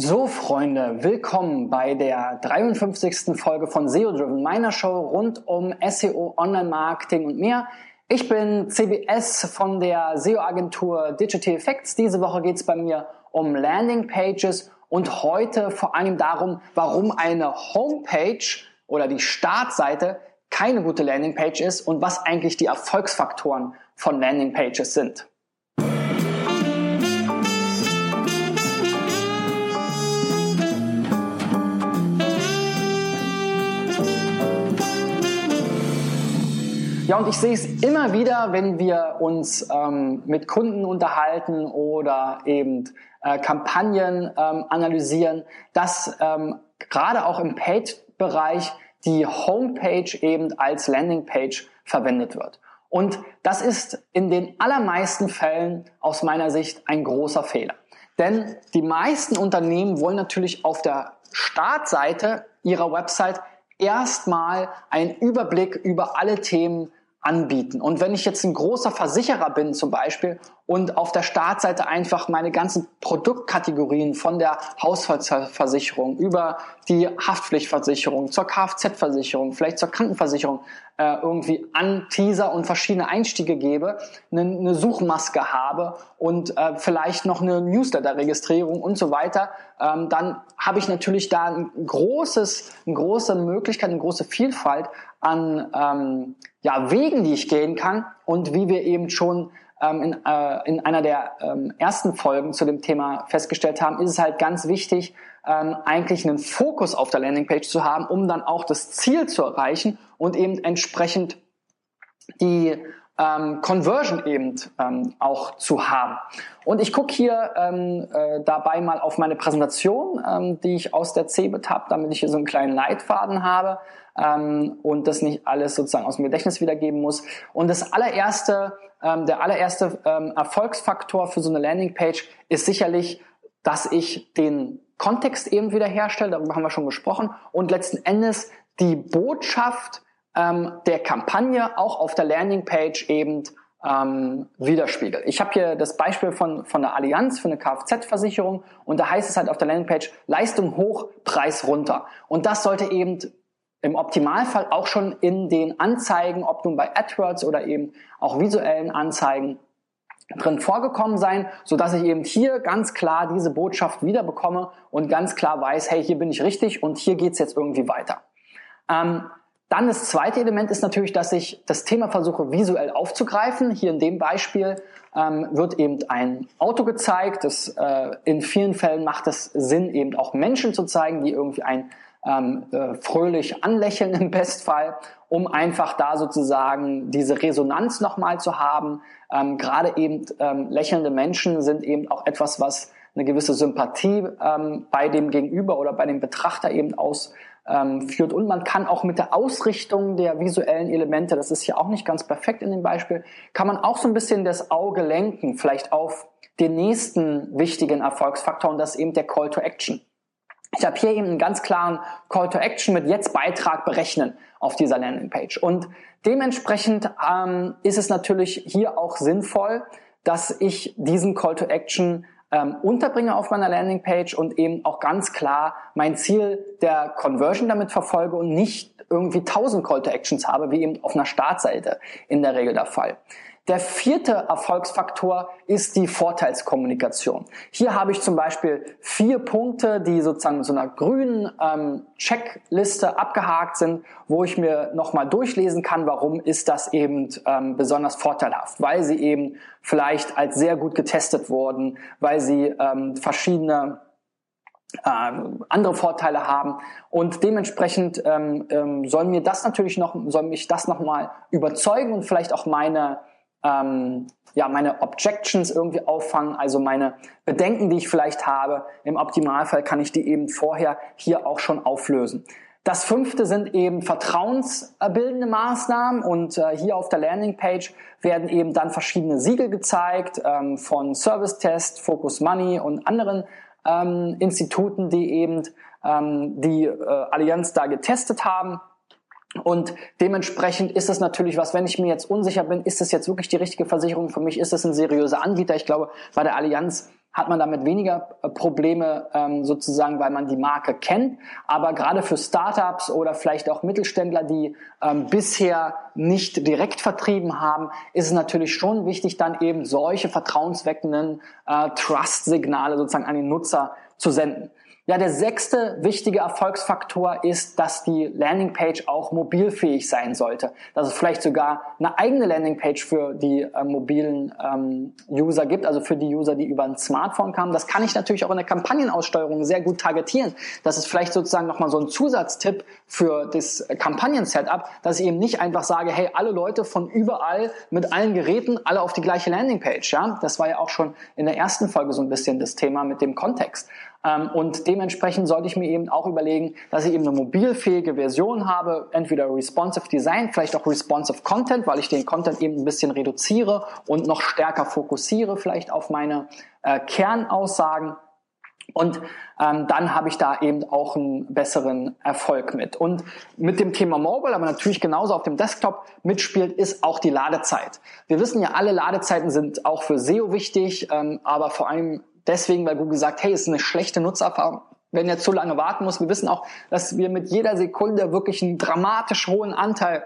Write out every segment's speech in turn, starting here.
So, Freunde, willkommen bei der 53. Folge von SEO Driven, meiner Show rund um SEO, Online-Marketing und mehr. Ich bin CBS von der SEO-Agentur Digital Effects. Diese Woche geht es bei mir um Landing Pages und heute vor allem darum, warum eine Homepage oder die Startseite keine gute Landing Page ist und was eigentlich die Erfolgsfaktoren von Landing Pages sind. Ja, und ich sehe es immer wieder, wenn wir uns ähm, mit Kunden unterhalten oder eben äh, Kampagnen ähm, analysieren, dass ähm, gerade auch im Paid-Bereich die Homepage eben als Landingpage verwendet wird. Und das ist in den allermeisten Fällen aus meiner Sicht ein großer Fehler. Denn die meisten Unternehmen wollen natürlich auf der Startseite ihrer Website erstmal einen Überblick über alle Themen anbieten. Und wenn ich jetzt ein großer Versicherer bin zum Beispiel und auf der Startseite einfach meine ganzen Produktkategorien von der Haushaltsversicherung über die Haftpflichtversicherung zur Kfz-Versicherung, vielleicht zur Krankenversicherung äh, irgendwie an Teaser und verschiedene Einstiege gebe, eine, eine Suchmaske habe und äh, vielleicht noch eine Newsletter-Registrierung und so weiter, ähm, dann habe ich natürlich da ein großes, eine große Möglichkeit, eine große Vielfalt an ähm, ja, Wegen, die ich gehen kann und wie wir eben schon ähm, in, äh, in einer der ähm, ersten Folgen zu dem Thema festgestellt haben, ist es halt ganz wichtig, ähm, eigentlich einen Fokus auf der Landingpage zu haben, um dann auch das Ziel zu erreichen und eben entsprechend die ähm, Conversion eben ähm, auch zu haben. Und ich gucke hier ähm, äh, dabei mal auf meine Präsentation, ähm, die ich aus der CeBIT habe, damit ich hier so einen kleinen Leitfaden habe ähm, und das nicht alles sozusagen aus dem Gedächtnis wiedergeben muss. Und das allererste, ähm, der allererste ähm, Erfolgsfaktor für so eine Landingpage ist sicherlich, dass ich den Kontext eben wiederherstelle, darüber haben wir schon gesprochen, und letzten Endes die Botschaft ähm, der Kampagne auch auf der Landingpage eben ähm, widerspiegelt. Ich habe hier das Beispiel von, von der Allianz für eine Kfz-Versicherung und da heißt es halt auf der Landingpage Leistung hoch, Preis runter. Und das sollte eben im Optimalfall auch schon in den Anzeigen, ob nun bei AdWords oder eben auch visuellen Anzeigen drin vorgekommen sein, so dass ich eben hier ganz klar diese Botschaft wiederbekomme und ganz klar weiß, hey, hier bin ich richtig und hier geht's jetzt irgendwie weiter. Ähm, dann das zweite Element ist natürlich, dass ich das Thema versuche visuell aufzugreifen. Hier in dem Beispiel ähm, wird eben ein Auto gezeigt. Das, äh, in vielen Fällen macht es Sinn, eben auch Menschen zu zeigen, die irgendwie ein ähm, äh, fröhlich anlächeln im Bestfall, um einfach da sozusagen diese Resonanz nochmal zu haben. Ähm, Gerade eben ähm, lächelnde Menschen sind eben auch etwas, was eine gewisse Sympathie ähm, bei dem Gegenüber oder bei dem Betrachter eben ausführt. Ähm, und man kann auch mit der Ausrichtung der visuellen Elemente, das ist ja auch nicht ganz perfekt in dem Beispiel, kann man auch so ein bisschen das Auge lenken, vielleicht auf den nächsten wichtigen Erfolgsfaktor und das ist eben der Call to Action. Ich habe hier eben einen ganz klaren Call to Action mit jetzt Beitrag berechnen auf dieser Landingpage. Und dementsprechend ähm, ist es natürlich hier auch sinnvoll, dass ich diesen Call to Action ähm, unterbringe auf meiner Landingpage und eben auch ganz klar mein Ziel der Conversion damit verfolge und nicht irgendwie 1000 Call to Actions habe, wie eben auf einer Startseite in der Regel der Fall. Der vierte Erfolgsfaktor ist die Vorteilskommunikation. Hier habe ich zum Beispiel vier Punkte, die sozusagen mit so einer grünen ähm, Checkliste abgehakt sind, wo ich mir nochmal durchlesen kann, warum ist das eben ähm, besonders vorteilhaft, weil sie eben vielleicht als sehr gut getestet wurden, weil sie ähm, verschiedene äh, andere Vorteile haben und dementsprechend ähm, ähm, soll mir das natürlich noch soll mich das noch mal überzeugen und vielleicht auch meine ähm, ja, meine Objections irgendwie auffangen, also meine Bedenken, die ich vielleicht habe. Im Optimalfall kann ich die eben vorher hier auch schon auflösen. Das fünfte sind eben vertrauensbildende Maßnahmen und äh, hier auf der Landingpage werden eben dann verschiedene Siegel gezeigt ähm, von Service Test, Focus Money und anderen ähm, Instituten, die eben ähm, die äh, Allianz da getestet haben. Und dementsprechend ist es natürlich was, wenn ich mir jetzt unsicher bin, ist es jetzt wirklich die richtige Versicherung für mich? Ist es ein seriöser Anbieter? Ich glaube, bei der Allianz hat man damit weniger äh, Probleme ähm, sozusagen, weil man die Marke kennt. Aber gerade für Startups oder vielleicht auch Mittelständler, die ähm, bisher nicht direkt vertrieben haben, ist es natürlich schon wichtig, dann eben solche vertrauensweckenden äh, Trust-Signale sozusagen an den Nutzer zu senden. Ja, der sechste wichtige Erfolgsfaktor ist, dass die Landingpage auch mobilfähig sein sollte. Dass es vielleicht sogar eine eigene Landingpage für die äh, mobilen ähm, User gibt, also für die User, die über ein Smartphone kamen. Das kann ich natürlich auch in der Kampagnenaussteuerung sehr gut targetieren. Das ist vielleicht sozusagen nochmal so ein Zusatztipp für das Kampagnen-Setup, dass ich eben nicht einfach sage, hey, alle Leute von überall mit allen Geräten, alle auf die gleiche Landingpage. Ja, das war ja auch schon in der ersten Folge so ein bisschen das Thema mit dem Kontext. Ähm, und dementsprechend sollte ich mir eben auch überlegen, dass ich eben eine mobilfähige Version habe, entweder responsive Design, vielleicht auch responsive Content, weil ich den Content eben ein bisschen reduziere und noch stärker fokussiere vielleicht auf meine äh, Kernaussagen. Und ähm, dann habe ich da eben auch einen besseren Erfolg mit. Und mit dem Thema Mobile, aber natürlich genauso auf dem Desktop mitspielt, ist auch die Ladezeit. Wir wissen ja, alle Ladezeiten sind auch für SEO wichtig, ähm, aber vor allem deswegen, weil Google sagt, hey, es ist eine schlechte Nutzererfahrung, wenn jetzt so lange warten muss. Wir wissen auch, dass wir mit jeder Sekunde wirklich einen dramatisch hohen Anteil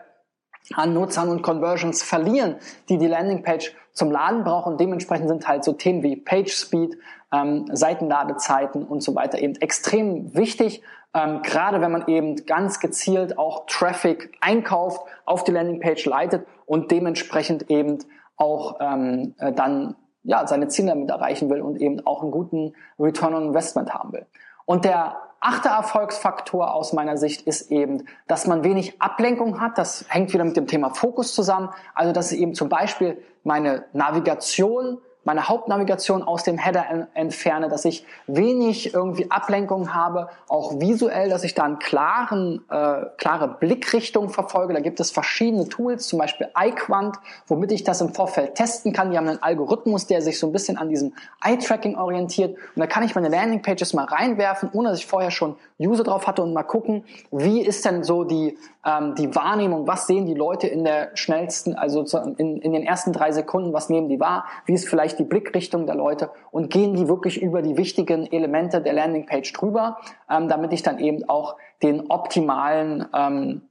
an Nutzern und Conversions verlieren, die die Landingpage zum Laden brauchen. dementsprechend sind halt so Themen wie Page Speed, ähm, Seitenladezeiten und so weiter eben extrem wichtig. Ähm, gerade wenn man eben ganz gezielt auch Traffic einkauft, auf die Landingpage leitet und dementsprechend eben auch ähm, äh, dann ja, seine Ziele damit erreichen will und eben auch einen guten Return on Investment haben will. Und der achte Erfolgsfaktor aus meiner Sicht ist eben, dass man wenig Ablenkung hat. Das hängt wieder mit dem Thema Fokus zusammen. Also, dass ich eben zum Beispiel meine Navigation meine Hauptnavigation aus dem Header entferne, dass ich wenig irgendwie Ablenkung habe, auch visuell, dass ich da einen klaren, äh, klare Blickrichtung verfolge. Da gibt es verschiedene Tools, zum Beispiel iQuant, womit ich das im Vorfeld testen kann. Die haben einen Algorithmus, der sich so ein bisschen an diesem Eye-Tracking orientiert. Und da kann ich meine Landingpages mal reinwerfen, ohne dass ich vorher schon User drauf hatte und mal gucken, wie ist denn so die, ähm, die Wahrnehmung, was sehen die Leute in der schnellsten, also in, in den ersten drei Sekunden, was nehmen die wahr, wie ist vielleicht die Blickrichtung der Leute und gehen die wirklich über die wichtigen Elemente der Landingpage drüber, ähm, damit ich dann eben auch den optimalen, ähm,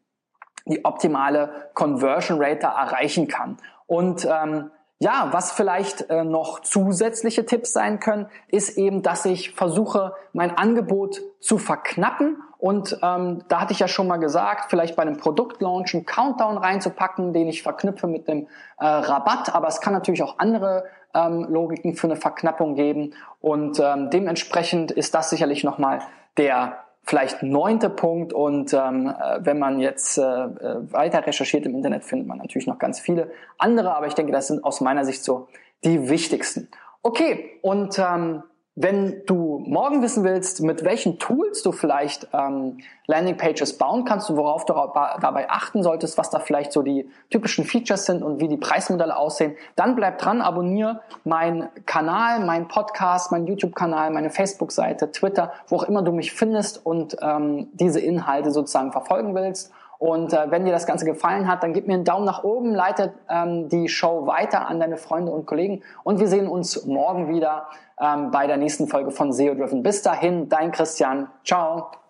die optimale Conversion Rate erreichen kann. Und ähm, ja, was vielleicht äh, noch zusätzliche Tipps sein können, ist eben, dass ich versuche, mein Angebot zu verknappen. Und ähm, da hatte ich ja schon mal gesagt, vielleicht bei einem Produktlaunch einen Countdown reinzupacken, den ich verknüpfe mit einem äh, Rabatt. Aber es kann natürlich auch andere ähm, Logiken für eine Verknappung geben. Und ähm, dementsprechend ist das sicherlich nochmal der vielleicht neunte Punkt und ähm, äh, wenn man jetzt äh, äh, weiter recherchiert im Internet, findet man natürlich noch ganz viele andere, aber ich denke, das sind aus meiner Sicht so die wichtigsten. Okay, und ähm, wenn du morgen wissen willst, mit welchen Tools du vielleicht ähm, Landingpages bauen kannst und worauf du dabei achten solltest, was da vielleicht so die typischen Features sind und wie die Preismodelle aussehen, dann bleib dran, abonniere meinen Kanal, meinen Podcast, meinen YouTube-Kanal, meine Facebook-Seite, Twitter, wo auch immer du mich findest und ähm, diese Inhalte sozusagen verfolgen willst. Und äh, wenn dir das Ganze gefallen hat, dann gib mir einen Daumen nach oben, leite ähm, die Show weiter an deine Freunde und Kollegen und wir sehen uns morgen wieder ähm, bei der nächsten Folge von SEO Driven. Bis dahin, dein Christian. Ciao.